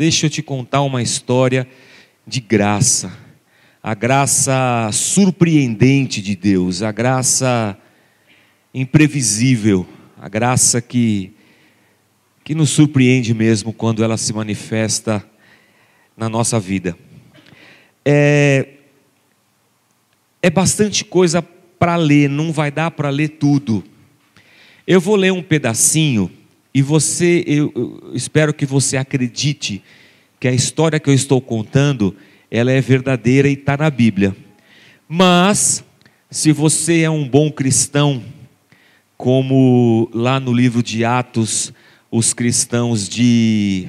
Deixa eu te contar uma história de graça, a graça surpreendente de Deus, a graça imprevisível, a graça que, que nos surpreende mesmo quando ela se manifesta na nossa vida. É, é bastante coisa para ler, não vai dar para ler tudo. Eu vou ler um pedacinho e você, eu, eu, espero que você acredite que a história que eu estou contando, ela é verdadeira e está na Bíblia. Mas, se você é um bom cristão, como lá no livro de Atos, os cristãos de,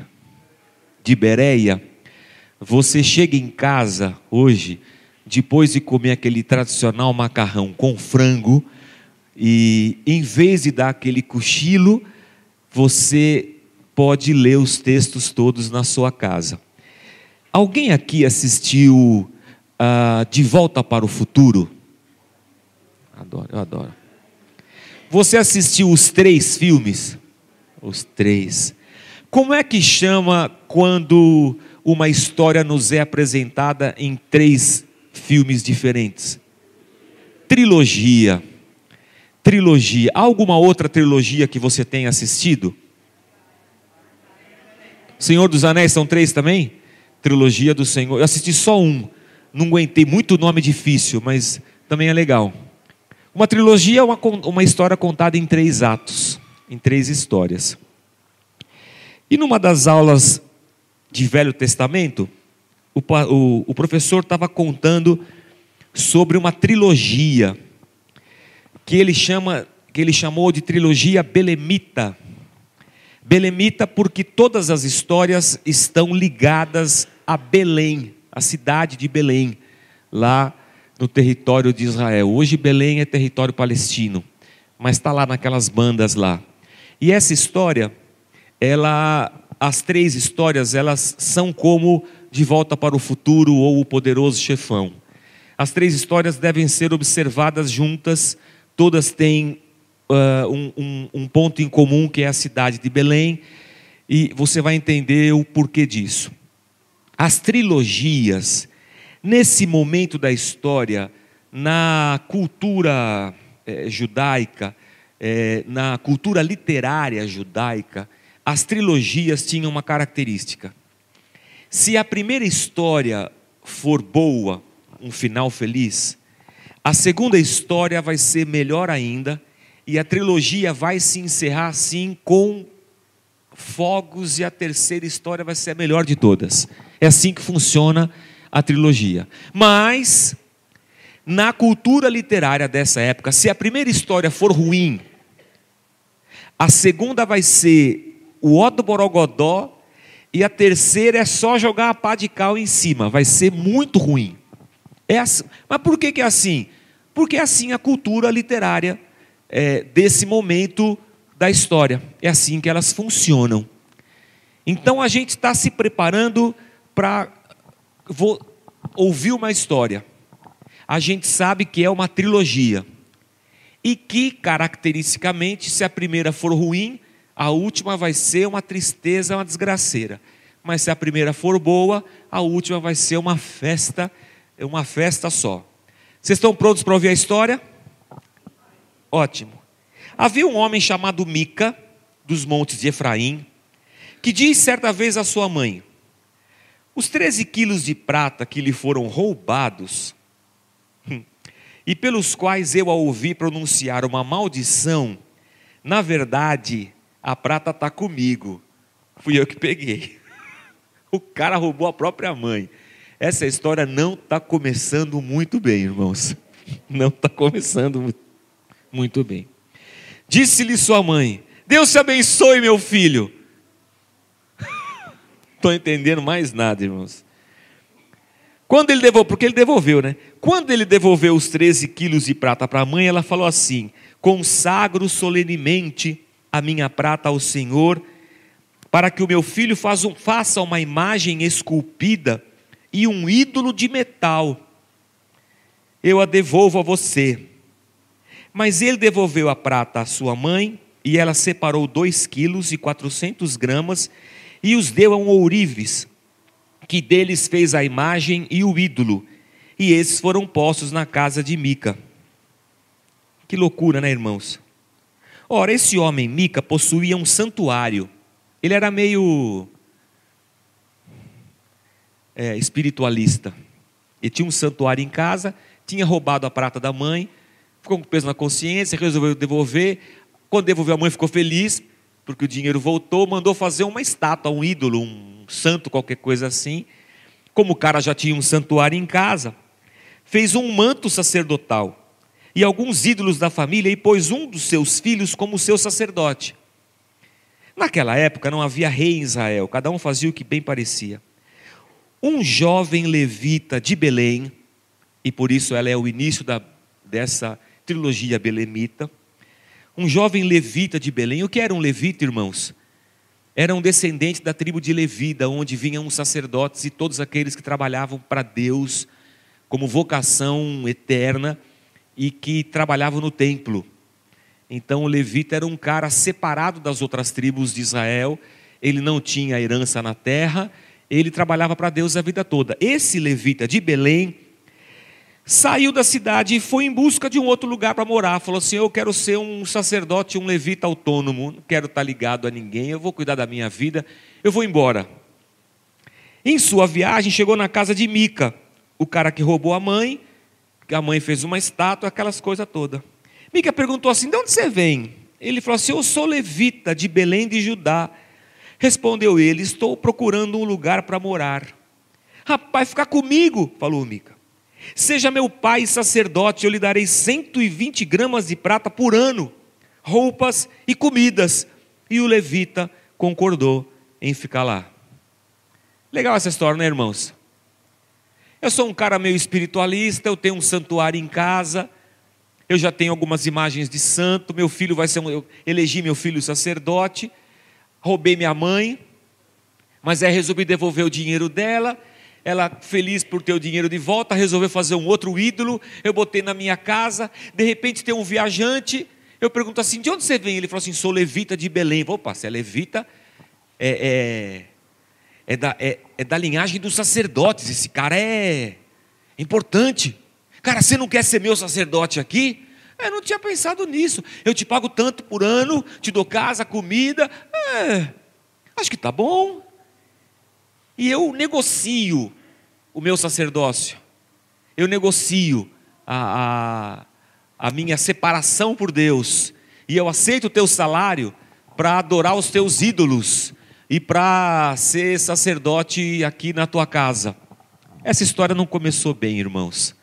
de Bereia, você chega em casa hoje, depois de comer aquele tradicional macarrão com frango, e em vez de dar aquele cochilo, você pode ler os textos todos na sua casa. Alguém aqui assistiu uh, De Volta para o Futuro? Adoro, eu adoro. Você assistiu os três filmes? Os três. Como é que chama quando uma história nos é apresentada em três filmes diferentes? Trilogia. Trilogia. Há alguma outra trilogia que você tenha assistido? Senhor dos Anéis são três também? Trilogia do Senhor. Eu assisti só um. Não aguentei muito nome difícil, mas também é legal. Uma trilogia é uma, uma história contada em três atos, em três histórias. E numa das aulas de Velho Testamento, o, o, o professor estava contando sobre uma trilogia que ele chama, que ele chamou de trilogia belemita. Belemita porque todas as histórias estão ligadas a Belém, a cidade de Belém, lá no território de Israel. Hoje Belém é território palestino, mas está lá naquelas bandas lá. E essa história, ela, as três histórias, elas são como De Volta para o Futuro ou O Poderoso Chefão. As três histórias devem ser observadas juntas, todas têm uh, um, um, um ponto em comum que é a cidade de Belém, e você vai entender o porquê disso. As trilogias, Nesse momento da história, na cultura eh, judaica, eh, na cultura literária judaica, as trilogias tinham uma característica. Se a primeira história for boa, um final feliz, a segunda história vai ser melhor ainda, e a trilogia vai se encerrar assim com fogos, e a terceira história vai ser a melhor de todas. É assim que funciona a trilogia. Mas, na cultura literária dessa época, se a primeira história for ruim, a segunda vai ser o Otto Borogodó e a terceira é só jogar a pá de cal em cima, vai ser muito ruim. É assim. Mas por que, que é assim? Porque é assim a cultura literária é, desse momento da história. É assim que elas funcionam. Então a gente está se preparando para ouvir uma história. A gente sabe que é uma trilogia. E que, caracteristicamente, se a primeira for ruim, a última vai ser uma tristeza, uma desgraceira. Mas se a primeira for boa, a última vai ser uma festa, uma festa só. Vocês estão prontos para ouvir a história? Ótimo. Havia um homem chamado Mica, dos montes de Efraim, que diz certa vez à sua mãe: os 13 quilos de prata que lhe foram roubados, e pelos quais eu a ouvi pronunciar uma maldição, na verdade, a prata está comigo. Fui eu que peguei. O cara roubou a própria mãe. Essa história não está começando muito bem, irmãos. Não está começando muito bem. Disse-lhe sua mãe: Deus te abençoe, meu filho estou entendendo mais nada, irmãos. Quando ele devolveu, porque ele devolveu, né? Quando ele devolveu os 13 quilos de prata para a mãe, ela falou assim: consagro solenemente a minha prata ao Senhor, para que o meu filho faça uma imagem esculpida e um ídolo de metal. Eu a devolvo a você. Mas ele devolveu a prata à sua mãe, e ela separou dois quilos e quatrocentos gramas, e os deu a um ourives, que deles fez a imagem e o ídolo, e esses foram postos na casa de Mica. Que loucura, né, irmãos? Ora, esse homem, Mica, possuía um santuário. Ele era meio é, espiritualista. Ele tinha um santuário em casa, tinha roubado a prata da mãe, ficou com peso na consciência, resolveu devolver. Quando devolveu, a mãe ficou feliz, porque o dinheiro voltou, mandou fazer uma estátua, um ídolo, um santo, qualquer coisa assim. Como o cara já tinha um santuário em casa, fez um manto sacerdotal e alguns ídolos da família e pôs um dos seus filhos como seu sacerdote. Naquela época não havia rei em Israel, cada um fazia o que bem parecia. Um jovem levita de Belém, e por isso ela é o início da, dessa trilogia belemita. Um jovem levita de Belém. O que era um levita, irmãos? Era um descendente da tribo de Levida, onde vinham os sacerdotes e todos aqueles que trabalhavam para Deus como vocação eterna e que trabalhavam no templo. Então o levita era um cara separado das outras tribos de Israel, ele não tinha herança na terra, ele trabalhava para Deus a vida toda. Esse levita de Belém saiu da cidade e foi em busca de um outro lugar para morar. Falou assim: Eu quero ser um sacerdote, um levita autônomo, não quero estar ligado a ninguém, eu vou cuidar da minha vida, eu vou embora. Em sua viagem, chegou na casa de Mica, o cara que roubou a mãe, a mãe fez uma estátua, aquelas coisas todas. Mica perguntou assim: De onde você vem? Ele falou assim: Eu sou levita de Belém de Judá. Respondeu ele: Estou procurando um lugar para morar. Rapaz, fica comigo, falou Mica. Seja meu pai sacerdote, eu lhe darei 120 gramas de prata por ano, roupas e comidas. E o levita concordou em ficar lá. Legal essa história, né, irmãos? Eu sou um cara meio espiritualista, eu tenho um santuário em casa, eu já tenho algumas imagens de santo, meu filho vai ser um, eu elegi meu filho sacerdote, roubei minha mãe, mas aí resolvi devolver o dinheiro dela ela, feliz por ter o dinheiro de volta, resolveu fazer um outro ídolo. Eu botei na minha casa. De repente tem um viajante. Eu pergunto assim: de onde você vem? Ele falou assim: sou levita de Belém. Opa, se é levita, é, é, é, da, é, é da linhagem dos sacerdotes. Esse cara é importante. Cara, você não quer ser meu sacerdote aqui? Eu não tinha pensado nisso. Eu te pago tanto por ano, te dou casa, comida. É, acho que tá bom e eu negocio o meu sacerdócio, eu negocio a, a, a minha separação por Deus, e eu aceito o teu salário para adorar os teus ídolos e para ser sacerdote aqui na tua casa. Essa história não começou bem, irmãos.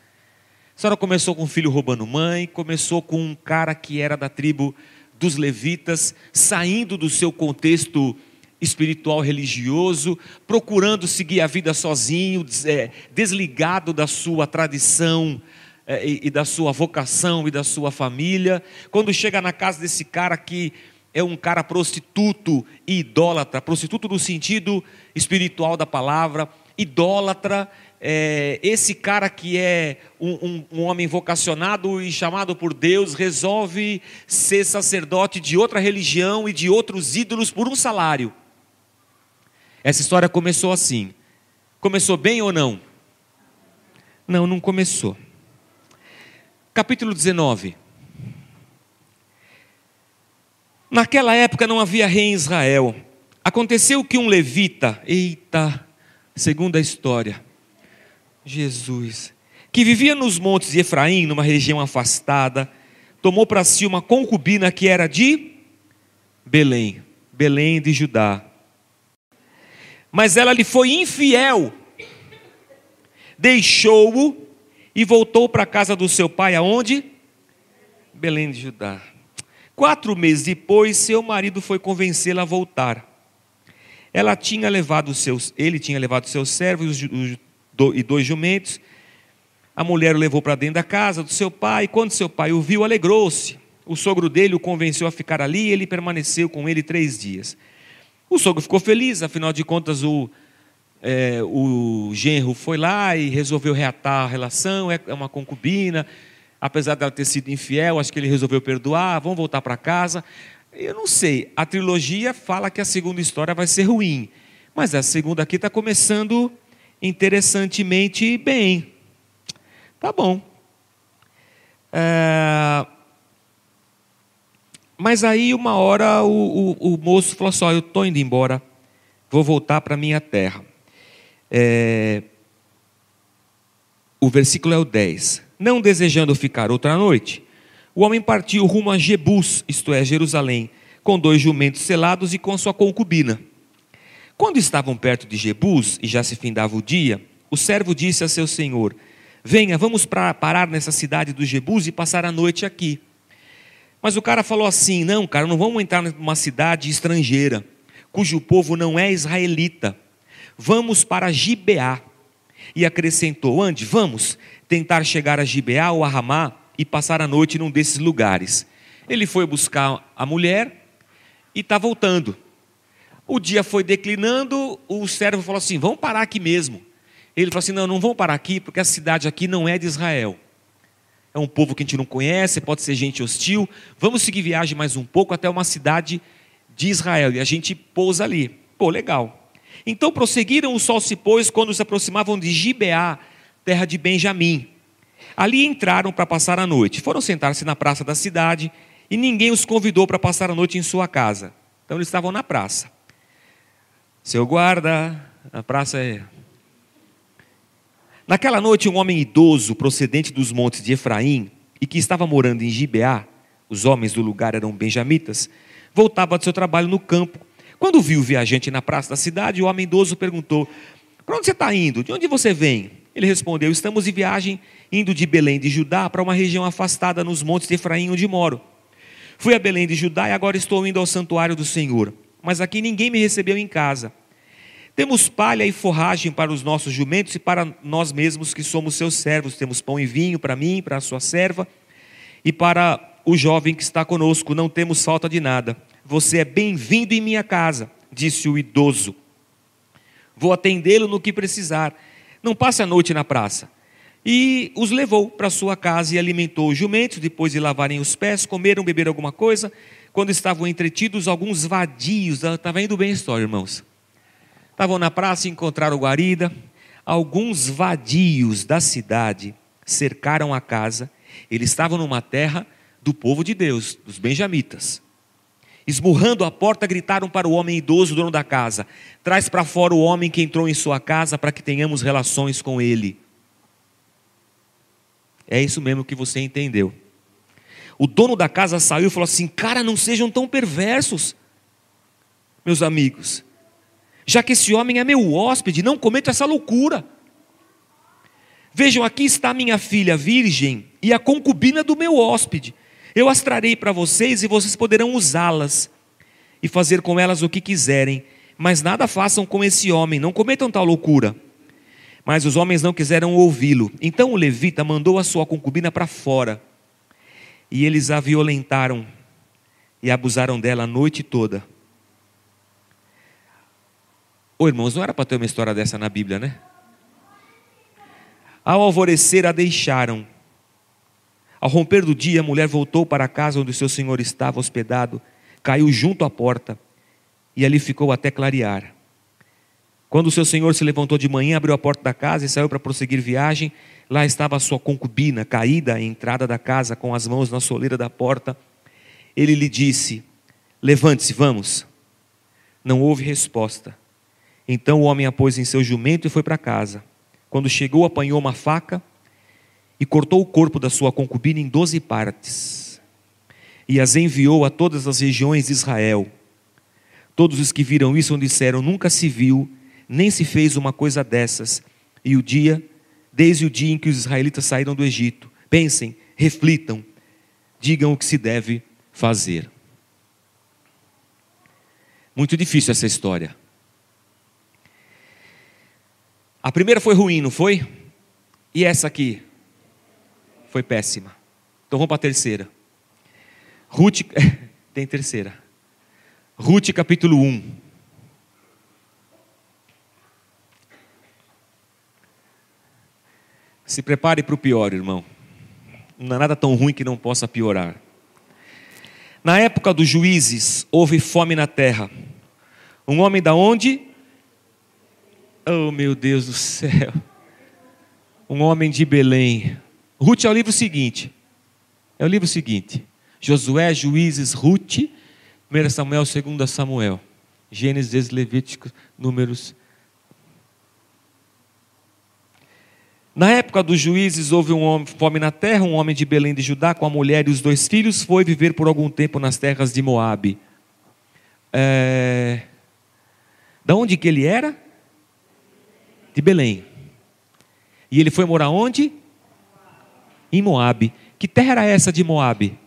A história começou com um filho roubando mãe, começou com um cara que era da tribo dos levitas, saindo do seu contexto espiritual religioso, procurando seguir a vida sozinho, é, desligado da sua tradição é, e da sua vocação e da sua família. Quando chega na casa desse cara que é um cara prostituto e idólatra, prostituto no sentido espiritual da palavra, idólatra, é, esse cara que é um, um, um, homem vocacionado e chamado por Deus, resolve ser sacerdote de outra religião e de outros ídolos por um salário. Essa história começou assim. Começou bem ou não? Não, não começou. Capítulo 19. Naquela época não havia rei em Israel. Aconteceu que um levita, eita, segundo a história, Jesus, que vivia nos montes de Efraim, numa região afastada, tomou para si uma concubina que era de Belém, Belém de Judá mas ela lhe foi infiel, deixou-o e voltou para a casa do seu pai, aonde? Belém de Judá. Quatro meses depois, seu marido foi convencê-la a voltar. Ela tinha levado seus, ele tinha levado seus servos e dois jumentos. A mulher o levou para dentro da casa do seu pai. Quando seu pai o viu, alegrou-se. O sogro dele o convenceu a ficar ali e ele permaneceu com ele três dias. O sogro ficou feliz, afinal de contas, o, é, o genro foi lá e resolveu reatar a relação, é, é uma concubina, Apesar dela ter sido infiel, acho que ele resolveu perdoar, vamos voltar para casa. Eu não sei, a trilogia fala que a segunda história vai ser ruim, mas a segunda aqui está começando interessantemente bem. Tá bom. É... Mas aí, uma hora, o, o, o moço falou assim: Eu estou indo embora, vou voltar para minha terra. É... O versículo é o 10. Não desejando ficar outra noite, o homem partiu rumo a Jebus, isto é, Jerusalém, com dois jumentos selados e com sua concubina. Quando estavam perto de Jebus e já se findava o dia, o servo disse a seu senhor: Venha, vamos pra, parar nessa cidade dos Jebus e passar a noite aqui. Mas o cara falou assim: Não, cara, não vamos entrar numa cidade estrangeira, cujo povo não é israelita. Vamos para Gibeá. E acrescentou: Ande, vamos tentar chegar a Gibeá ou a Ramá e passar a noite num desses lugares. Ele foi buscar a mulher e está voltando. O dia foi declinando, o servo falou assim: Vamos parar aqui mesmo. Ele falou assim: Não, não vamos parar aqui, porque a cidade aqui não é de Israel. É um povo que a gente não conhece, pode ser gente hostil. Vamos seguir viagem mais um pouco até uma cidade de Israel. E a gente pousa ali. Pô, legal. Então prosseguiram, o sol se pôs quando se aproximavam de Gibeá, terra de Benjamim. Ali entraram para passar a noite. Foram sentar-se na praça da cidade e ninguém os convidou para passar a noite em sua casa. Então eles estavam na praça. Seu guarda, a praça é. Naquela noite, um homem idoso, procedente dos montes de Efraim, e que estava morando em Gibeá, os homens do lugar eram benjamitas, voltava do seu trabalho no campo quando viu o viajante na praça da cidade, o homem idoso perguntou: Para onde você está indo? De onde você vem? Ele respondeu: Estamos de viagem indo de Belém de Judá para uma região afastada nos montes de Efraim, onde moro. Fui a Belém de Judá e agora estou indo ao santuário do Senhor. Mas aqui ninguém me recebeu em casa. Temos palha e forragem para os nossos jumentos e para nós mesmos que somos seus servos. Temos pão e vinho para mim, para a sua serva e para o jovem que está conosco. Não temos falta de nada. Você é bem-vindo em minha casa, disse o idoso. Vou atendê-lo no que precisar. Não passe a noite na praça. E os levou para sua casa e alimentou os jumentos. Depois de lavarem os pés, comeram, beberam alguma coisa. Quando estavam entretidos, alguns vadios. Estava indo bem a história, irmãos. Estavam na praça e encontraram guarida. Alguns vadios da cidade cercaram a casa. Eles estavam numa terra do povo de Deus, dos benjamitas. Esmurrando a porta, gritaram para o homem idoso, dono da casa: Traz para fora o homem que entrou em sua casa para que tenhamos relações com ele. É isso mesmo que você entendeu. O dono da casa saiu e falou assim: Cara, não sejam tão perversos, meus amigos. Já que esse homem é meu hóspede, não cometa essa loucura. Vejam, aqui está minha filha virgem e a concubina do meu hóspede. Eu as trarei para vocês e vocês poderão usá-las e fazer com elas o que quiserem, mas nada façam com esse homem, não cometam tal loucura. Mas os homens não quiseram ouvi-lo. Então o levita mandou a sua concubina para fora. E eles a violentaram e abusaram dela a noite toda. Ô irmãos, não era para ter uma história dessa na Bíblia, né? Ao alvorecer a deixaram ao romper do dia, a mulher voltou para a casa onde o seu senhor estava hospedado, caiu junto à porta e ali ficou até clarear. Quando o seu senhor se levantou de manhã, abriu a porta da casa e saiu para prosseguir viagem, lá estava a sua concubina, caída à entrada da casa, com as mãos na soleira da porta. Ele lhe disse: Levante-se, vamos. Não houve resposta. Então o homem a pôs em seu jumento e foi para casa. Quando chegou, apanhou uma faca e cortou o corpo da sua concubina em doze partes, e as enviou a todas as regiões de Israel. Todos os que viram isso disseram: Nunca se viu, nem se fez uma coisa dessas. E o dia, desde o dia em que os israelitas saíram do Egito, pensem, reflitam, digam o que se deve fazer. Muito difícil essa história. A primeira foi ruim, não foi? E essa aqui? Foi péssima. Então vamos para a terceira. Ruth, tem terceira. Ruth capítulo 1. Se prepare para o pior, irmão. não é nada tão ruim que não possa piorar. Na época dos juízes, houve fome na terra. Um homem da onde? Oh, meu Deus do céu. Um homem de Belém. Ruth é o livro seguinte. É o livro seguinte. Josué, Juízes, Ruth, 1 Samuel, 2 Samuel. Gênesis, Levíticos, Números. Na época dos juízes, houve um homem, fome na terra, um homem de Belém de Judá, com a mulher e os dois filhos, foi viver por algum tempo nas terras de Moabe. É... Da onde que ele era? De Belém. E ele foi morar onde? Em Moabe. Que terra era essa de Moabe?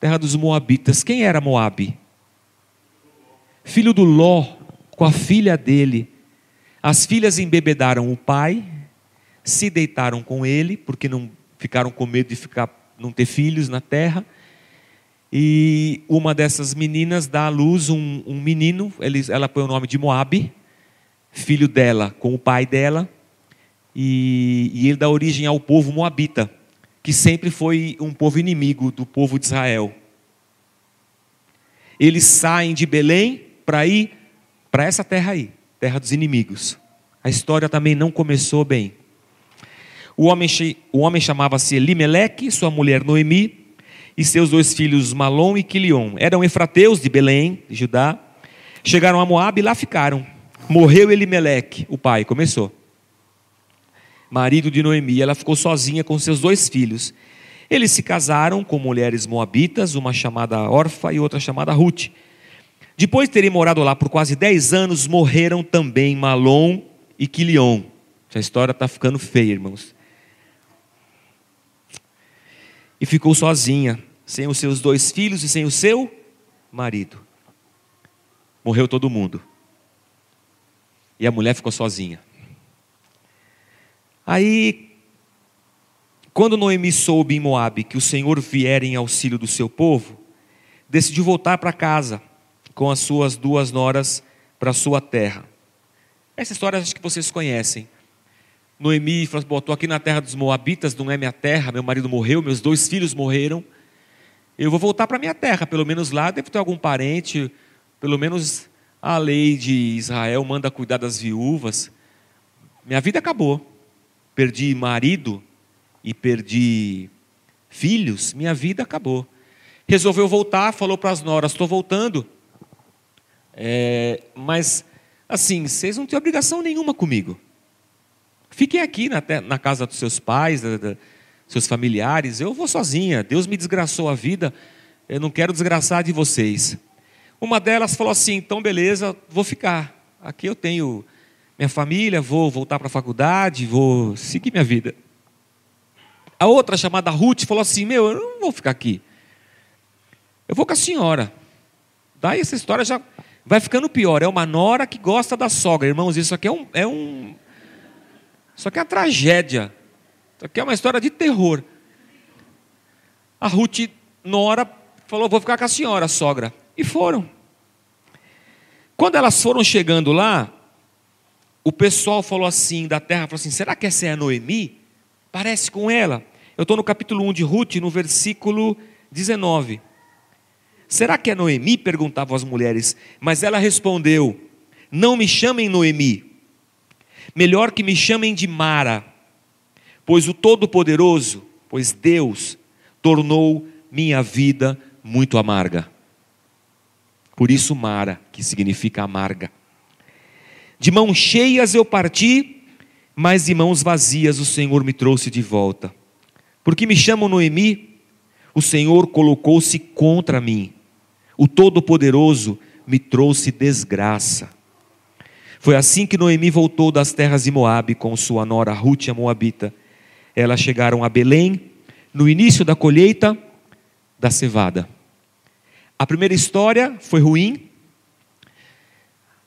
Terra dos Moabitas. Quem era Moabe? Filho do Ló, com a filha dele. As filhas embebedaram o pai, se deitaram com ele, porque não ficaram com medo de ficar, não ter filhos na terra. E uma dessas meninas dá à luz um, um menino, ele, ela põe o nome de Moabe, filho dela com o pai dela, e, e ele dá origem ao povo moabita, que sempre foi um povo inimigo do povo de Israel. Eles saem de Belém para ir para essa terra aí, terra dos inimigos. A história também não começou bem. O homem, o homem chamava-se Elimeleque, sua mulher Noemi, e seus dois filhos Malom e Quilion. Eram efrateus de Belém, de Judá. Chegaram a Moab e lá ficaram. Morreu Elimeleque, o pai, começou. Marido de Noemi, ela ficou sozinha com seus dois filhos. Eles se casaram com mulheres moabitas, uma chamada Orfa e outra chamada Ruth. Depois de terem morado lá por quase dez anos, morreram também Malom e Quilion. Essa história está ficando feia, irmãos e ficou sozinha, sem os seus dois filhos e sem o seu marido. Morreu todo mundo. E a mulher ficou sozinha. Aí, quando Noemi soube em Moabe que o Senhor viera em auxílio do seu povo, decidiu voltar para casa com as suas duas noras para a sua terra. Essa história acho que vocês conhecem. Noemi falou assim, estou aqui na terra dos Moabitas, não é minha terra, meu marido morreu, meus dois filhos morreram. Eu vou voltar para minha terra, pelo menos lá deve ter algum parente, pelo menos a lei de Israel manda cuidar das viúvas. Minha vida acabou. Perdi marido e perdi filhos, minha vida acabou. Resolveu voltar, falou para as noras: estou voltando. É, mas, assim, vocês não têm obrigação nenhuma comigo. Fiquem aqui na, na casa dos seus pais, da, da, seus familiares. Eu vou sozinha. Deus me desgraçou a vida. Eu não quero desgraçar de vocês. Uma delas falou assim: então beleza, vou ficar. Aqui eu tenho minha família, vou voltar para a faculdade, vou seguir minha vida. A outra, chamada Ruth, falou assim: Meu, eu não vou ficar aqui. Eu vou com a senhora. Daí essa história já vai ficando pior. É uma nora que gosta da sogra. Irmãos, isso aqui é um, é um, isso aqui é uma tragédia. Isso aqui é uma história de terror. A Ruth, Nora, falou: Vou ficar com a senhora, sogra. E foram. Quando elas foram chegando lá, o pessoal falou assim, da terra, falou assim: Será que essa é a Noemi? Parece com ela. Eu estou no capítulo 1 de Ruth, no versículo 19. Será que é Noemi? perguntavam as mulheres. Mas ela respondeu: Não me chamem Noemi Melhor que me chamem de Mara, pois o Todo-Poderoso, pois Deus, tornou minha vida muito amarga. Por isso, Mara, que significa amarga. De mãos cheias eu parti, mas de mãos vazias o Senhor me trouxe de volta. Porque me chamam Noemi, o Senhor colocou-se contra mim. O Todo-Poderoso me trouxe desgraça. Foi assim que Noemi voltou das terras de Moabe com sua nora Ruth, a Moabita. Elas chegaram a Belém no início da colheita da cevada. A primeira história foi ruim,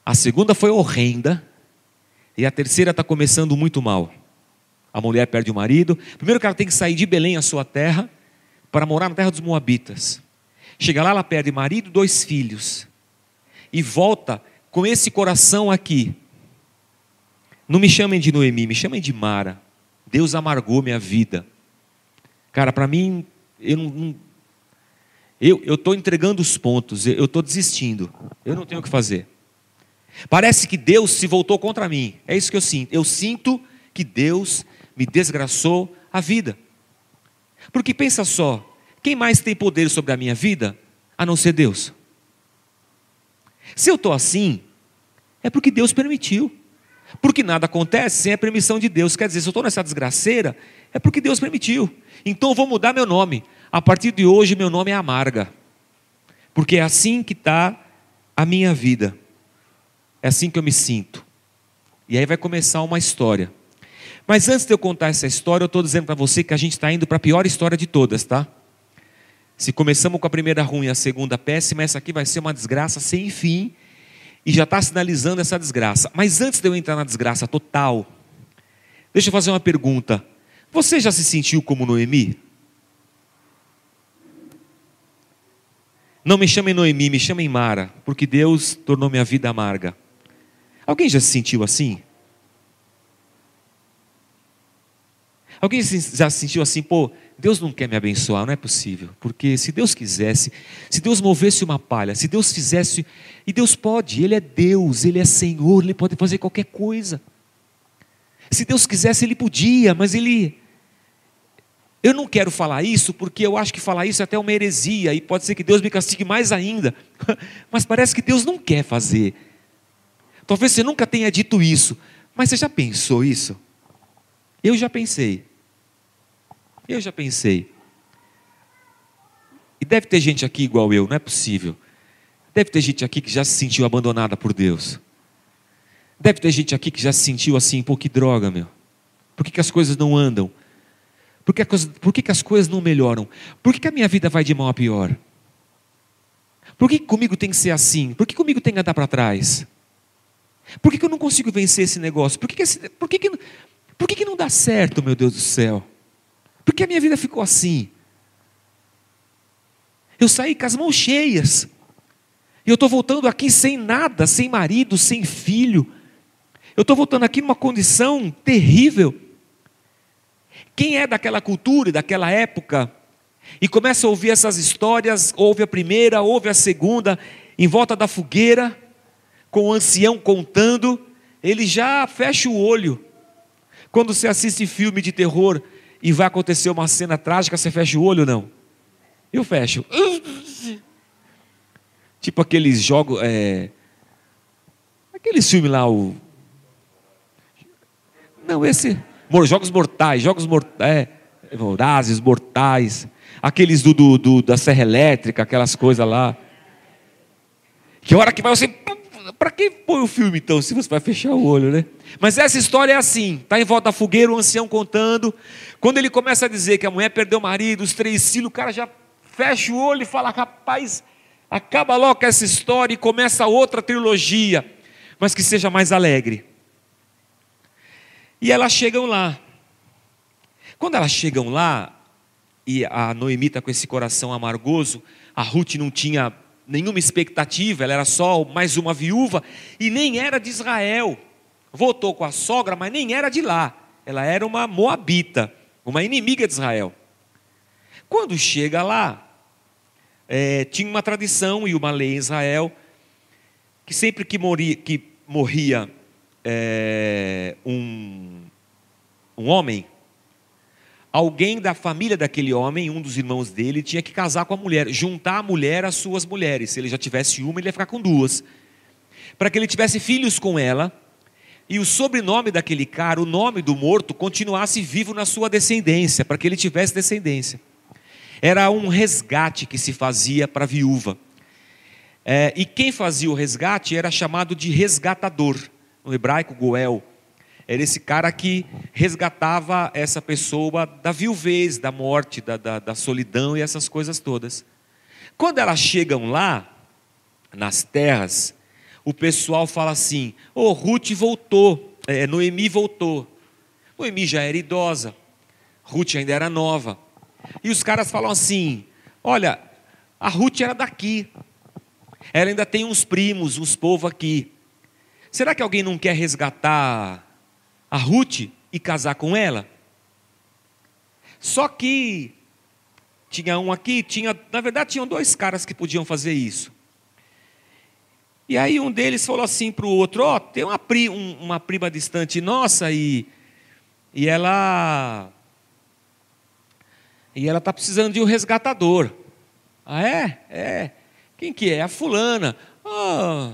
a segunda foi horrenda, e a terceira está começando muito mal. A mulher perde o marido. Primeiro que ela tem que sair de Belém, a sua terra, para morar na terra dos Moabitas. Chega lá, ela perde marido, dois filhos. E volta com esse coração aqui. Não me chamem de Noemi, me chamem de Mara. Deus amargou minha vida. Cara, para mim, eu não, eu estou entregando os pontos, eu estou desistindo, eu não tenho o que fazer. Parece que Deus se voltou contra mim, é isso que eu sinto. Eu sinto que Deus me desgraçou a vida. Porque pensa só, quem mais tem poder sobre a minha vida a não ser Deus? Se eu estou assim, é porque Deus permitiu. Porque nada acontece sem a permissão de Deus. Quer dizer, se eu estou nessa desgraceira, é porque Deus permitiu. Então eu vou mudar meu nome. A partir de hoje, meu nome é Amarga. Porque é assim que está a minha vida. É assim que eu me sinto. E aí vai começar uma história. Mas antes de eu contar essa história, eu estou dizendo para você que a gente está indo para a pior história de todas, tá? Se começamos com a primeira ruim e a segunda péssima, essa aqui vai ser uma desgraça sem fim e já está sinalizando essa desgraça. Mas antes de eu entrar na desgraça total, deixa eu fazer uma pergunta. Você já se sentiu como Noemi? Não me chamem Noemi, me chamem Mara, porque Deus tornou minha vida amarga. Alguém já se sentiu assim? Alguém já se sentiu assim, pô, Deus não quer me abençoar, não é possível. Porque se Deus quisesse, se Deus movesse uma palha, se Deus fizesse, e Deus pode, Ele é Deus, Ele é Senhor, Ele pode fazer qualquer coisa. Se Deus quisesse, Ele podia, mas Ele. Eu não quero falar isso porque eu acho que falar isso é até uma heresia e pode ser que Deus me castigue mais ainda. Mas parece que Deus não quer fazer. Talvez você nunca tenha dito isso, mas você já pensou isso? Eu já pensei. Eu já pensei. E deve ter gente aqui igual eu, não é possível. Deve ter gente aqui que já se sentiu abandonada por Deus. Deve ter gente aqui que já se sentiu assim, pô, que droga, meu. Por que, que as coisas não andam? Por que, por que, que as coisas não melhoram? Por que, que a minha vida vai de mal a pior? Por que, comigo tem que ser assim? Por que comigo tem que andar para trás? Por que, que eu não consigo vencer esse negócio? Por que, que, esse, por que, que, por que, que não dá certo, meu Deus do céu? Por que a minha vida ficou assim? Eu saí com as mãos cheias. E eu estou voltando aqui sem nada, sem marido, sem filho. Eu estou voltando aqui numa condição terrível. Quem é daquela cultura, daquela época, e começa a ouvir essas histórias, ouve a primeira, ouve a segunda, em volta da fogueira, com o ancião contando, ele já fecha o olho. Quando você assiste filme de terror, e vai acontecer uma cena trágica, você fecha o olho ou não? Eu fecho. Tipo aqueles jogos. É... Aqueles filmes lá, o. Não, esse. Jogos mortais, jogos mortais. É, vorazes, mortais. Aqueles do, do, do, da serra elétrica, aquelas coisas lá. Que hora que vai você. Para que põe o filme então, se você vai fechar o olho, né? Mas essa história é assim: está em volta da fogueira, o ancião contando. Quando ele começa a dizer que a mulher perdeu o marido, os três filhos, o cara já fecha o olho e fala: rapaz, acaba logo essa história e começa outra trilogia, mas que seja mais alegre. E elas chegam lá. Quando elas chegam lá, e a Noemi está com esse coração amargoso, a Ruth não tinha nenhuma expectativa, ela era só mais uma viúva, e nem era de Israel. Voltou com a sogra, mas nem era de lá. Ela era uma moabita uma inimiga de Israel. Quando chega lá, é, tinha uma tradição e uma lei em Israel que sempre que morria, que morria é, um, um homem, alguém da família daquele homem, um dos irmãos dele, tinha que casar com a mulher, juntar a mulher às suas mulheres. Se ele já tivesse uma, ele ia ficar com duas. Para que ele tivesse filhos com ela e o sobrenome daquele cara, o nome do morto, continuasse vivo na sua descendência, para que ele tivesse descendência. Era um resgate que se fazia para a viúva. É, e quem fazia o resgate era chamado de resgatador, no hebraico, Goel. Era esse cara que resgatava essa pessoa da viuvez, da morte, da, da, da solidão e essas coisas todas. Quando elas chegam lá, nas terras, o pessoal fala assim: Ô, oh, Ruth voltou, é, Noemi voltou. Noemi já era idosa, Ruth ainda era nova. E os caras falam assim: Olha, a Ruth era daqui, ela ainda tem uns primos, uns povos aqui. Será que alguém não quer resgatar a Ruth e casar com ela? Só que Tinha um aqui, tinha, na verdade, tinham dois caras que podiam fazer isso. E aí um deles falou assim para o outro: Ó, oh, tem uma, pri, um, uma prima distante nossa e, e ela. E ela está precisando de um resgatador. Ah, é? É. Quem que é? A fulana. Oh,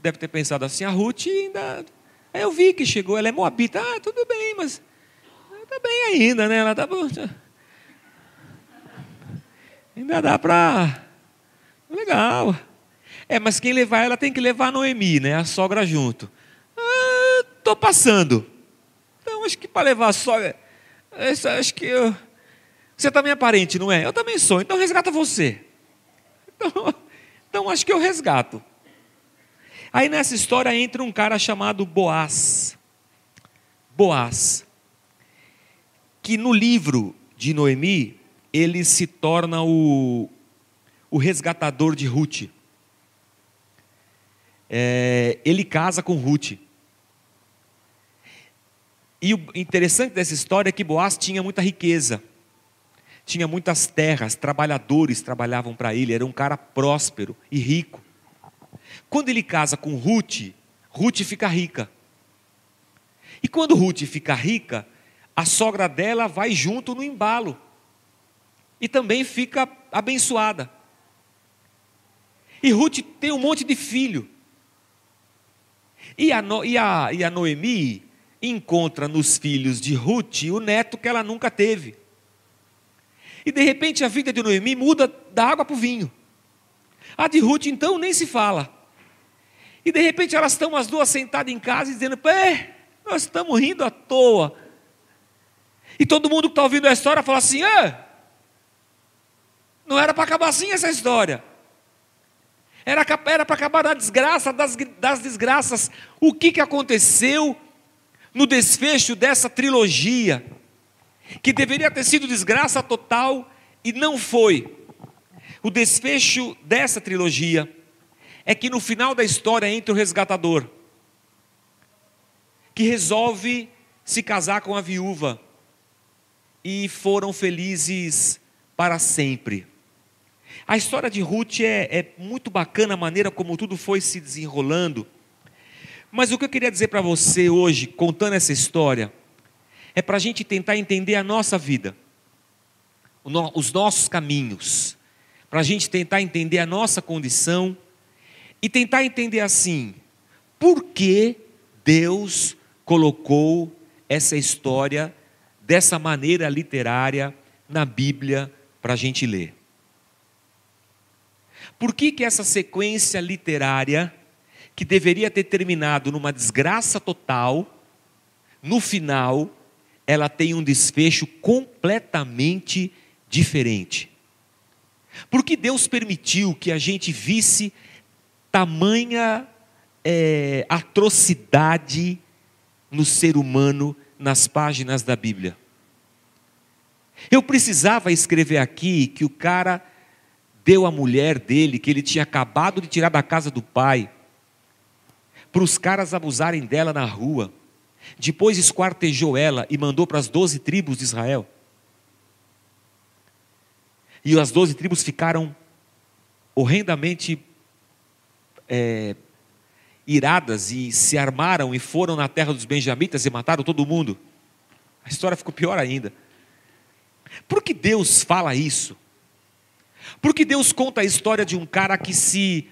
deve ter pensado assim, a Ruth ainda. Aí eu vi que chegou, ela é moabita. Ah, tudo bem, mas. Está bem ainda, né? Ela está. Ainda dá para. Legal. É, mas quem levar ela tem que levar a Noemi, né? A sogra junto. Ah, tô passando. Então acho que para levar a sogra. Acho que eu... Você também é parente, não é? Eu também sou, então resgata você. Então, então acho que eu resgato. Aí nessa história entra um cara chamado Boaz. Boaz. Que no livro de Noemi, ele se torna o, o resgatador de Ruth é, ele casa com Ruth. E o interessante dessa história é que Boaz tinha muita riqueza, tinha muitas terras, trabalhadores trabalhavam para ele, era um cara próspero e rico. Quando ele casa com Ruth, Ruth fica rica. E quando Ruth fica rica, a sogra dela vai junto no embalo. E também fica abençoada. E Ruth tem um monte de filho. E a, no, e, a, e a Noemi encontra nos filhos de Ruth o neto que ela nunca teve. E de repente a vida de Noemi muda da água para o vinho. A de Ruth então nem se fala. E de repente elas estão as duas sentadas em casa dizendo: Pé, nós estamos rindo à toa. E todo mundo que está ouvindo a história fala assim: não era para acabar assim essa história. Era para acabar na desgraça das, das desgraças. O que, que aconteceu no desfecho dessa trilogia? Que deveria ter sido desgraça total e não foi. O desfecho dessa trilogia é que no final da história entra o resgatador, que resolve se casar com a viúva, e foram felizes para sempre. A história de Ruth é, é muito bacana a maneira como tudo foi se desenrolando. Mas o que eu queria dizer para você hoje, contando essa história, é para a gente tentar entender a nossa vida, os nossos caminhos, para a gente tentar entender a nossa condição e tentar entender assim, por que Deus colocou essa história dessa maneira literária na Bíblia para a gente ler. Por que, que essa sequência literária, que deveria ter terminado numa desgraça total, no final, ela tem um desfecho completamente diferente? Por que Deus permitiu que a gente visse tamanha é, atrocidade no ser humano nas páginas da Bíblia? Eu precisava escrever aqui que o cara deu a mulher dele, que ele tinha acabado de tirar da casa do pai, para os caras abusarem dela na rua. Depois esquartejou ela e mandou para as doze tribos de Israel. E as doze tribos ficaram horrendamente é, iradas e se armaram e foram na terra dos benjamitas e mataram todo mundo. A história ficou pior ainda. Por que Deus fala isso? Porque Deus conta a história de um cara que se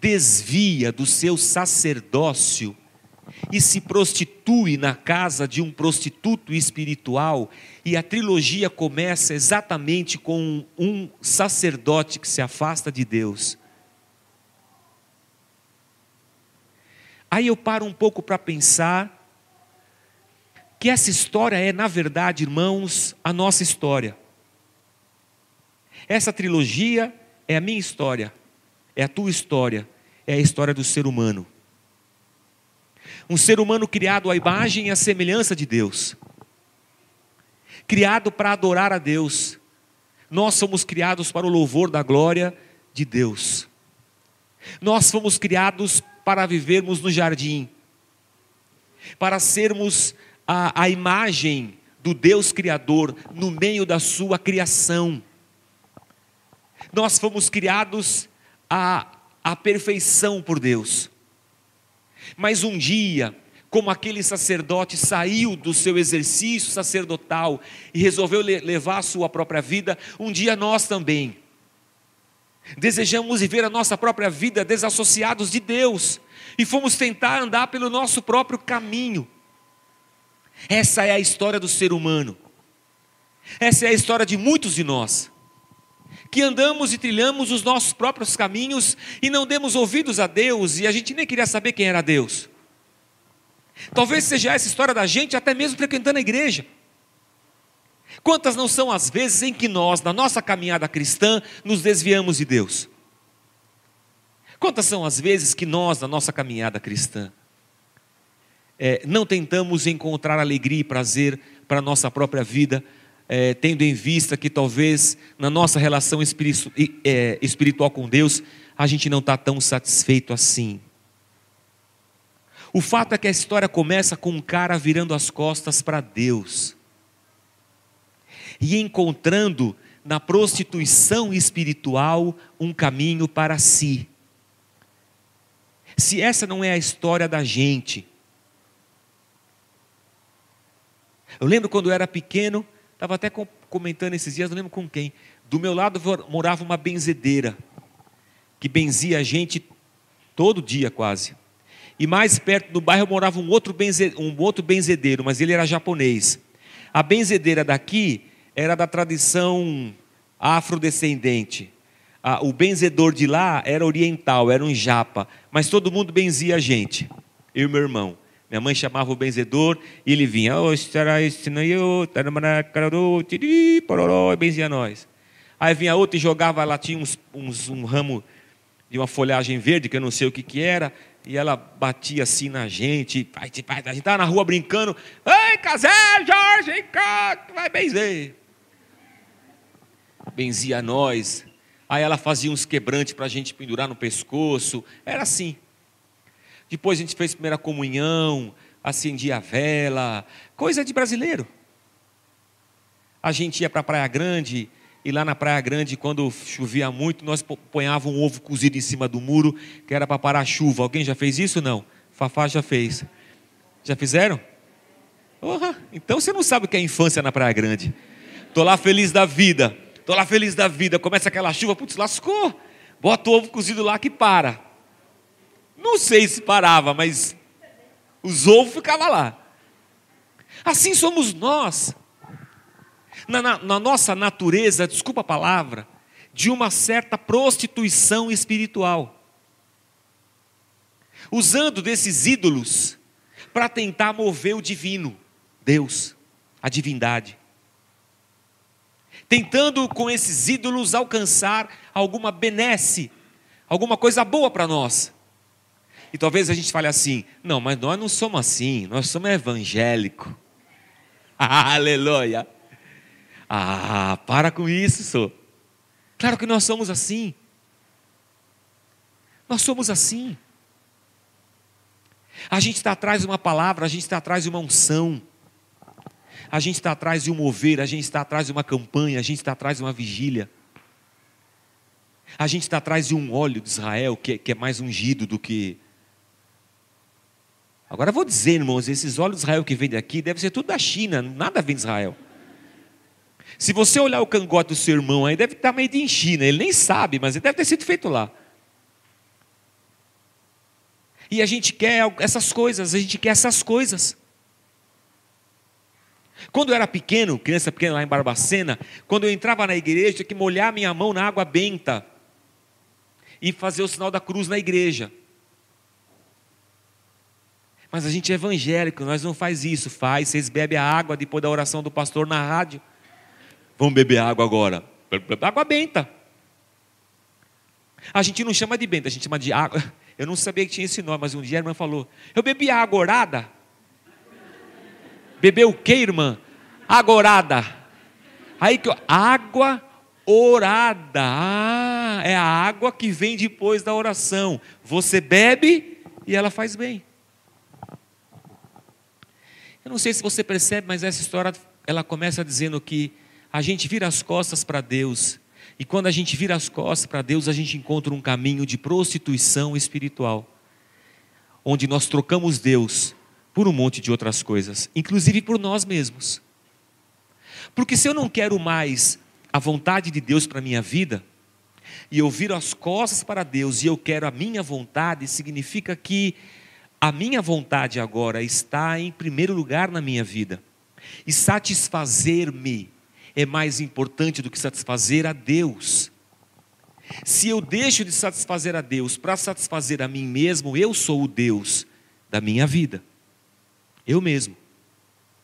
desvia do seu sacerdócio e se prostitui na casa de um prostituto espiritual, e a trilogia começa exatamente com um sacerdote que se afasta de Deus. Aí eu paro um pouco para pensar que essa história é, na verdade, irmãos, a nossa história. Essa trilogia é a minha história, é a tua história, é a história do ser humano. Um ser humano criado à imagem e à semelhança de Deus, criado para adorar a Deus. Nós somos criados para o louvor da glória de Deus. Nós fomos criados para vivermos no jardim, para sermos a, a imagem do Deus Criador no meio da sua criação. Nós fomos criados à, à perfeição por Deus. Mas um dia, como aquele sacerdote saiu do seu exercício sacerdotal e resolveu levar a sua própria vida, um dia nós também desejamos viver a nossa própria vida desassociados de Deus e fomos tentar andar pelo nosso próprio caminho. Essa é a história do ser humano. Essa é a história de muitos de nós. Que andamos e trilhamos os nossos próprios caminhos e não demos ouvidos a Deus e a gente nem queria saber quem era Deus. Talvez seja essa história da gente até mesmo frequentando a igreja. Quantas não são as vezes em que nós, na nossa caminhada cristã, nos desviamos de Deus? Quantas são as vezes que nós, na nossa caminhada cristã, é, não tentamos encontrar alegria e prazer para a nossa própria vida, é, tendo em vista que talvez na nossa relação espiritu, é, espiritual com Deus, a gente não está tão satisfeito assim. O fato é que a história começa com um cara virando as costas para Deus e encontrando na prostituição espiritual um caminho para si. Se essa não é a história da gente, eu lembro quando eu era pequeno, estava até comentando esses dias, não lembro com quem. Do meu lado morava uma benzedeira, que benzia a gente todo dia quase. E mais perto do bairro morava um outro, benze, um outro benzedeiro, mas ele era japonês. A benzedeira daqui era da tradição afrodescendente. o benzedor de lá era oriental, era um japa, mas todo mundo benzia a gente, eu e meu irmão. Minha mãe chamava o benzedor e ele vinha, benzia nós. Aí vinha outro e jogava, lá tinha uns, uns, um ramo de uma folhagem verde, que eu não sei o que, que era, e ela batia assim na gente, a gente estava na rua brincando, ei, Casé, Jorge, vai benzer benzia a nós. Aí ela fazia uns quebrantes para a gente pendurar no pescoço. Era assim. Depois a gente fez primeira comunhão, acendia a vela, coisa de brasileiro. A gente ia para a Praia Grande, e lá na Praia Grande, quando chovia muito, nós ponhávamos um ovo cozido em cima do muro, que era para parar a chuva. Alguém já fez isso? Não. Fafá já fez. Já fizeram? Uhum. Então você não sabe o que é infância na Praia Grande. Estou lá feliz da vida. Estou lá feliz da vida, começa aquela chuva, putz, lascou. Bota o ovo cozido lá que para. Não sei se parava, mas os ovos ficavam lá. Assim somos nós. Na, na, na, nossa natureza, desculpa a palavra, de uma certa prostituição espiritual. Usando desses ídolos para tentar mover o divino, Deus, a divindade tentando com esses ídolos alcançar alguma benesse, alguma coisa boa para nós. E talvez a gente fale assim: não, mas nós não somos assim, nós somos evangélicos. Aleluia! Ah, para com isso, senhor. Claro que nós somos assim. Nós somos assim. A gente está atrás de uma palavra, a gente está atrás de uma unção. A gente está atrás de um mover, a gente está atrás de uma campanha, a gente está atrás de uma vigília. A gente está atrás de um óleo de Israel que, que é mais ungido do que. Agora vou dizer, irmãos, esses óleos de Israel que vem daqui deve ser tudo da China, nada vem de Israel. Se você olhar o cangote do seu irmão aí, deve estar meio de China, ele nem sabe, mas ele deve ter sido feito lá. E a gente quer essas coisas, a gente quer essas coisas. Quando eu era pequeno, criança pequena lá em Barbacena, quando eu entrava na igreja, tinha que molhar minha mão na água benta e fazer o sinal da cruz na igreja. Mas a gente é evangélico, nós não faz isso, faz. Vocês bebem a água depois da oração do pastor na rádio. Vamos beber água agora. Água benta. A gente não chama de benta, a gente chama de água. Eu não sabia que tinha esse nome, mas um dia a irmã falou: Eu bebi água orada. Bebeu o que, irmã? Agorada. Aí que água orada. Ah, é a água que vem depois da oração. Você bebe e ela faz bem. Eu não sei se você percebe, mas essa história ela começa dizendo que a gente vira as costas para Deus E quando a gente vira as costas para Deus, a gente encontra um caminho de prostituição espiritual, onde nós trocamos Deus por um monte de outras coisas, inclusive por nós mesmos. Porque se eu não quero mais a vontade de Deus para a minha vida, e eu viro as costas para Deus e eu quero a minha vontade, significa que a minha vontade agora está em primeiro lugar na minha vida. E satisfazer-me é mais importante do que satisfazer a Deus. Se eu deixo de satisfazer a Deus para satisfazer a mim mesmo, eu sou o Deus da minha vida. Eu mesmo.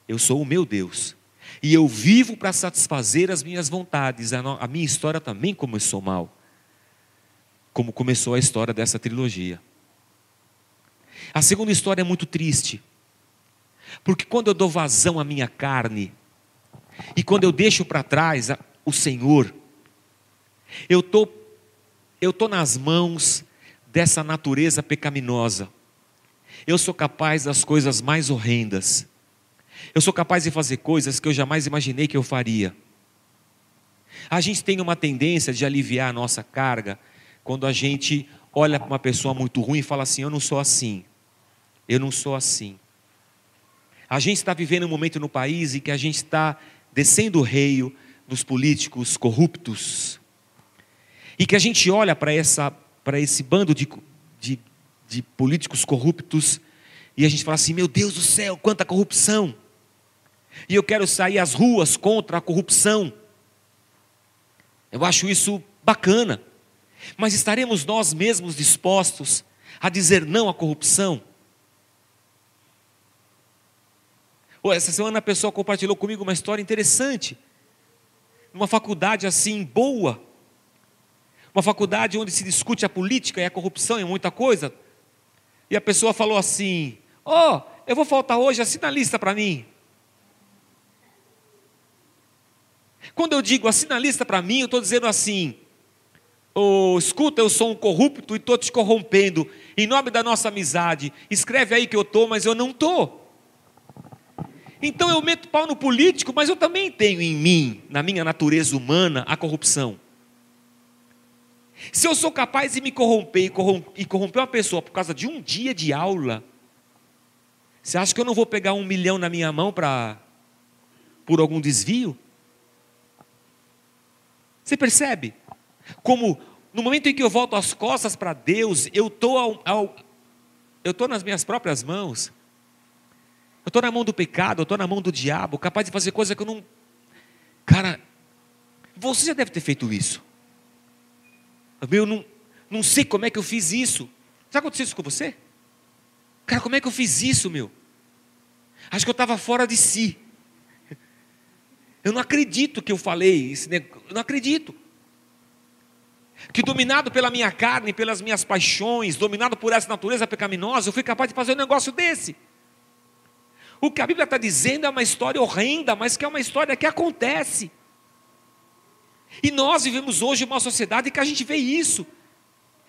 Eu sou o meu Deus. E eu vivo para satisfazer as minhas vontades. A minha história também começou mal. Como começou a história dessa trilogia. A segunda história é muito triste. Porque quando eu dou vazão à minha carne, e quando eu deixo para trás o Senhor, eu tô, eu tô nas mãos dessa natureza pecaminosa. Eu sou capaz das coisas mais horrendas. Eu sou capaz de fazer coisas que eu jamais imaginei que eu faria. A gente tem uma tendência de aliviar a nossa carga quando a gente olha para uma pessoa muito ruim e fala assim: Eu não sou assim. Eu não sou assim. A gente está vivendo um momento no país em que a gente está descendo o reio dos políticos corruptos. E que a gente olha para esse bando de, de, políticos corruptos e a gente fala assim: meu Deus do céu, quanta corrupção! E eu quero sair às ruas contra a corrupção. Eu acho isso bacana. Mas estaremos nós mesmos dispostos a dizer não à corrupção? essa semana a pessoa compartilhou comigo uma história interessante. Numa faculdade assim, boa. Uma faculdade onde se discute a política e a corrupção e muita coisa. E a pessoa falou assim: Ó, oh, eu vou faltar hoje, assina a lista para mim. Quando eu digo assina a lista para mim, eu estou dizendo assim: oh, escuta, eu sou um corrupto e estou te corrompendo. Em nome da nossa amizade, escreve aí que eu estou, mas eu não estou. Então eu meto pau no político, mas eu também tenho em mim, na minha natureza humana, a corrupção. Se eu sou capaz de me corromper e corromper uma pessoa por causa de um dia de aula, você acha que eu não vou pegar um milhão na minha mão para por algum desvio? Você percebe? Como no momento em que eu volto as costas para Deus, eu estou eu estou nas minhas próprias mãos. Eu estou na mão do pecado, eu estou na mão do diabo, capaz de fazer coisa que eu não. Cara, você já deve ter feito isso. Eu não, não sei como é que eu fiz isso. Já aconteceu isso com você? Cara, como é que eu fiz isso, meu? Acho que eu estava fora de si. Eu não acredito que eu falei, negócio, eu não acredito. Que dominado pela minha carne, pelas minhas paixões, dominado por essa natureza pecaminosa, eu fui capaz de fazer um negócio desse. O que a Bíblia está dizendo é uma história horrenda, mas que é uma história que acontece. E nós vivemos hoje uma sociedade que a gente vê isso.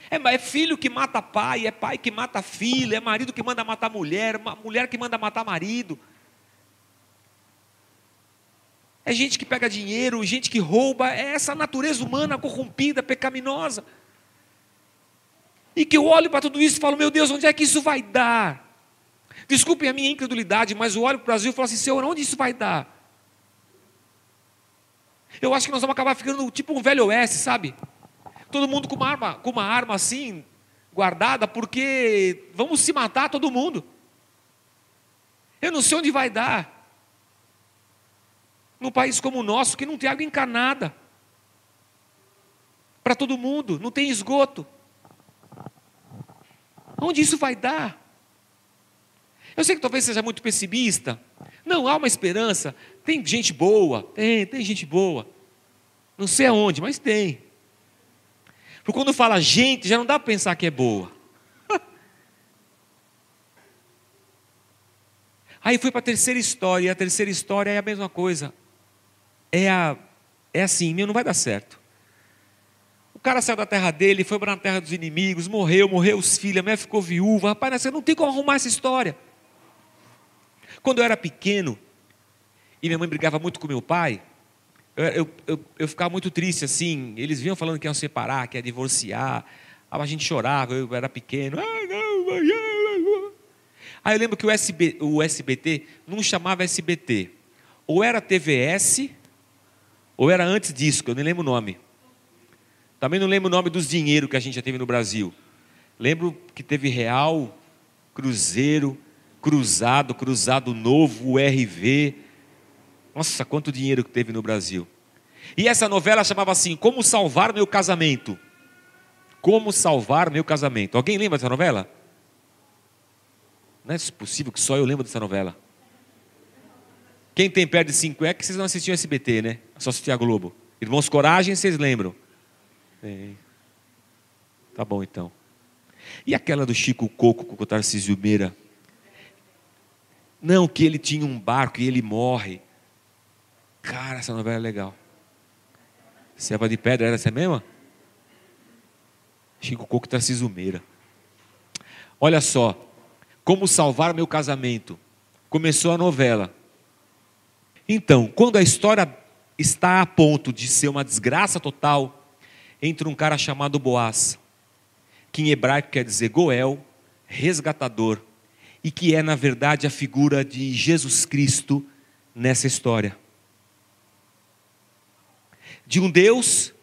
É, é, filho que mata pai, é pai que mata filho, é marido que manda matar mulher, mulher que manda matar marido. É gente que pega dinheiro, gente que rouba, é essa natureza humana corrompida, pecaminosa. E que eu olho para tudo isso e falo, meu Deus, onde é que isso vai dar? Desculpem a minha incredulidade, mas eu olho para o Brasil e falo assim: Senhor, onde isso vai dar? Eu acho que nós vamos acabar ficando tipo um velho oeste, sabe? Todo mundo com uma arma, com uma arma assim, guardada, porque vamos se matar todo mundo. Eu não sei onde vai dar. Num país como o nosso, que não tem água encanada. Para todo mundo, não tem esgoto. Onde isso vai dar? Eu sei que talvez seja muito pessimista. Não, há uma esperança. Tem gente boa, tem, tem gente boa. Não sei aonde, mas tem. Porque quando fala gente, já não dá para pensar que é boa. Aí fui para a terceira história, e a terceira história é a mesma coisa. É, a, é assim, meu, não vai dar certo. O cara saiu da terra dele, foi para a terra dos inimigos, morreu, morreu os filhos, a mulher ficou viúva. Rapaz, não tem como arrumar essa história. Quando eu era pequeno, e minha mãe brigava muito com meu pai, eu, eu, eu, eu, ficava muito triste assim. Eles vinham falando que iam separar, que ia divorciar. Aí a gente chorava, eu era pequeno. Não, Aí eu lembro que o, SB, o SBT não chamava SBT. Ou era TVS, ou era antes disso, que eu nem lembro o nome. Também não lembro o nome dos dinheiros que a gente já teve no Brasil. Lembro que teve Real, Cruzeiro, Cruzado, Cruzado Novo, URV. Nossa, quanto dinheiro que teve no Brasil. E essa novela chamava assim: Como Salvar Meu Casamento. Como Salvar Meu Casamento. Alguém lembra dessa novela? Não é possível que só eu lembro dessa novela. Quem tem perto de 5 é que vocês não assistiam SBT, né? Só assistia a Globo. Irmãos Coragem, vocês lembram? É. Tá bom então. E aquela do Chico Coco com o Tarcísio Meira? Não, que ele tinha um barco e ele morre. Cara, essa novela é legal. Serva de Pedra era essa mesma? Chico Coco e Tarcísio Meira. Olha só, como salvar meu casamento. Começou a novela. Então, quando a história está a ponto de ser uma desgraça total, entra um cara chamado Boaz, que em hebraico quer dizer Goel, resgatador, e que é, na verdade, a figura de Jesus Cristo nessa história. De um Deus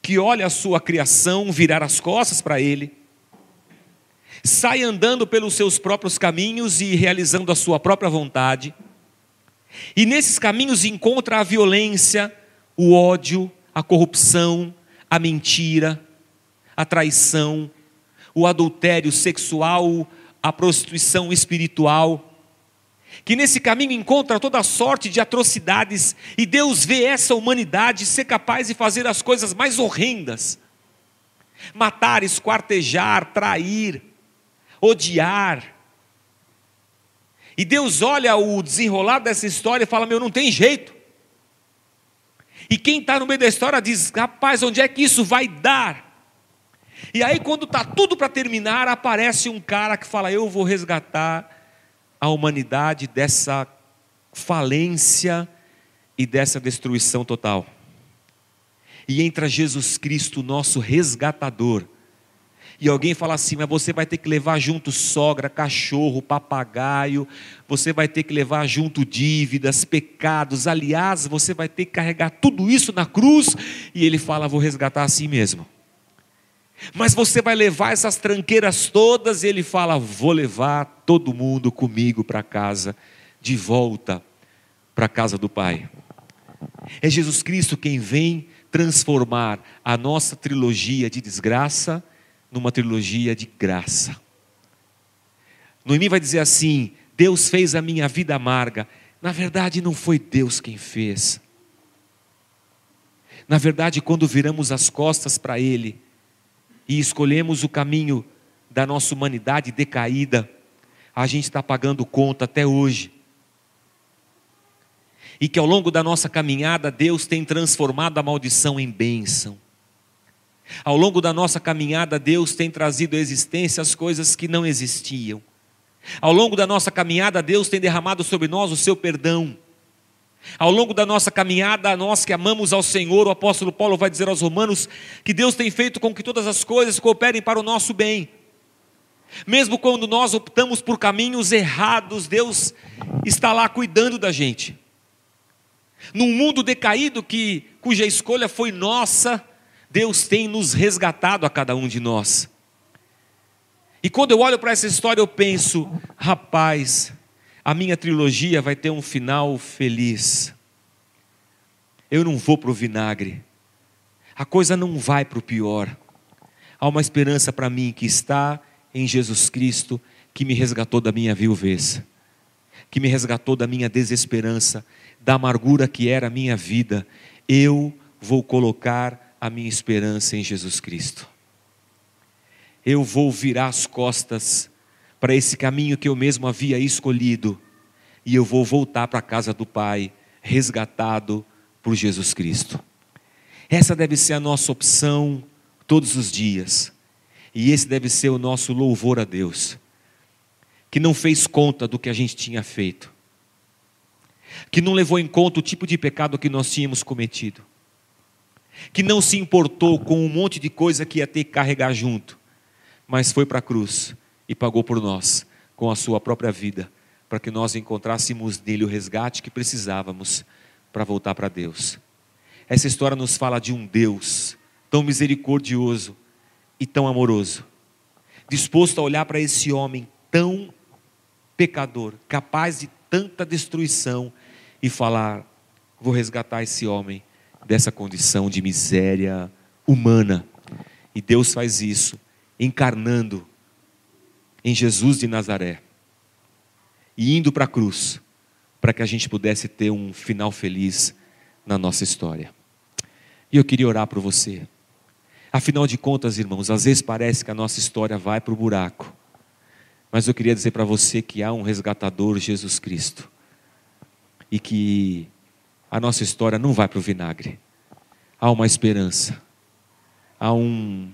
que olha a sua criação virar as costas para ele, sai andando pelos seus próprios caminhos e realizando a sua própria vontade, e nesses caminhos encontra a violência, o ódio, a corrupção, a mentira, a traição, o adultério sexual, a prostituição espiritual, que nesse caminho encontra toda sorte de atrocidades, e Deus vê essa humanidade ser capaz de fazer as coisas mais horrendas: matar, esquartejar, trair, odiar. E Deus olha o desenrolar dessa história e fala: Meu, não tem jeito. E quem está no meio da história diz: Rapaz, onde é que isso vai dar? E aí, quando está tudo para terminar, aparece um cara que fala: Eu vou resgatar a humanidade dessa falência e dessa destruição total. E entra Jesus Cristo, nosso resgatador, e alguém fala assim, mas você vai ter que levar junto sogra, cachorro, papagaio, você vai ter que levar junto dívidas, pecados, aliás, você vai ter que carregar tudo isso na cruz, e ele fala, vou resgatar assim mesmo. Mas você vai levar essas tranqueiras todas, e ele fala, vou levar todo mundo comigo para casa, de volta para a casa do Pai. É Jesus Cristo quem vem transformar a nossa trilogia de desgraça numa trilogia de graça. Noemi vai dizer assim: Deus fez a minha vida amarga. Na verdade, não foi Deus quem fez. Na verdade, quando viramos as costas para Ele e escolhemos o caminho da nossa humanidade decaída, a gente está pagando conta até hoje. E que ao longo da nossa caminhada, Deus tem transformado a maldição em bênção. Ao longo da nossa caminhada, Deus tem trazido à existência as coisas que não existiam. Ao longo da nossa caminhada, Deus tem derramado sobre nós o seu perdão. Ao longo da nossa caminhada, nós que amamos ao Senhor, o apóstolo Paulo vai dizer aos Romanos que Deus tem feito com que todas as coisas cooperem para o nosso bem. Mesmo quando nós optamos por caminhos errados, Deus está lá cuidando da gente. Num mundo decaído que cuja escolha foi nossa, Deus tem nos resgatado a cada um de nós. E quando eu olho para essa história, eu penso, rapaz, a minha trilogia vai ter um final feliz. Eu não vou para o vinagre. A coisa não vai para o pior. Há uma esperança para mim que está em Jesus Cristo, que me resgatou da minha viuvez, que me resgatou da minha desesperança, da amargura que era a minha vida. Eu vou colocar a minha esperança em Jesus Cristo. Eu vou virar as costas para esse caminho que eu mesmo havia escolhido e eu vou voltar para a casa do Pai, resgatado por Jesus Cristo. Essa deve ser a nossa opção todos os dias. E esse deve ser o nosso louvor a Deus, que não fez conta do que a gente tinha feito. que não levou em conta o tipo de pecado que nós tínhamos cometido, que não se importou com um monte de coisa que ia ter que carregar junto, mas foi para a cruz e pagou por nós com a sua própria vida, para que nós encontrássemos nele o resgate que precisávamos para voltar para Deus. Essa história nos fala de um Deus tão misericordioso e tão amoroso, disposto a olhar para esse homem tão pecador, capaz de tanta destruição e falar: vou resgatar esse homem dessa condição de miséria humana. E Deus faz isso, encarnando em Jesus de Nazaré e indo para a cruz, para que a gente pudesse ter um final feliz na nossa história. E eu queria orar por você. Afinal de contas, irmãos, às vezes parece que a nossa história vai para o buraco. Mas eu queria dizer para você que há um resgatador, Jesus Cristo. E que a nossa história não vai para o vinagre. Há uma esperança. Há um,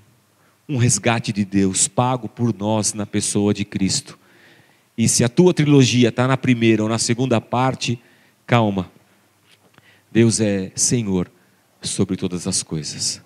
um resgate de Deus pago por nós na pessoa de Cristo. E se a tua trilogia está na primeira ou na segunda parte, calma. Deus é Senhor sobre todas as coisas.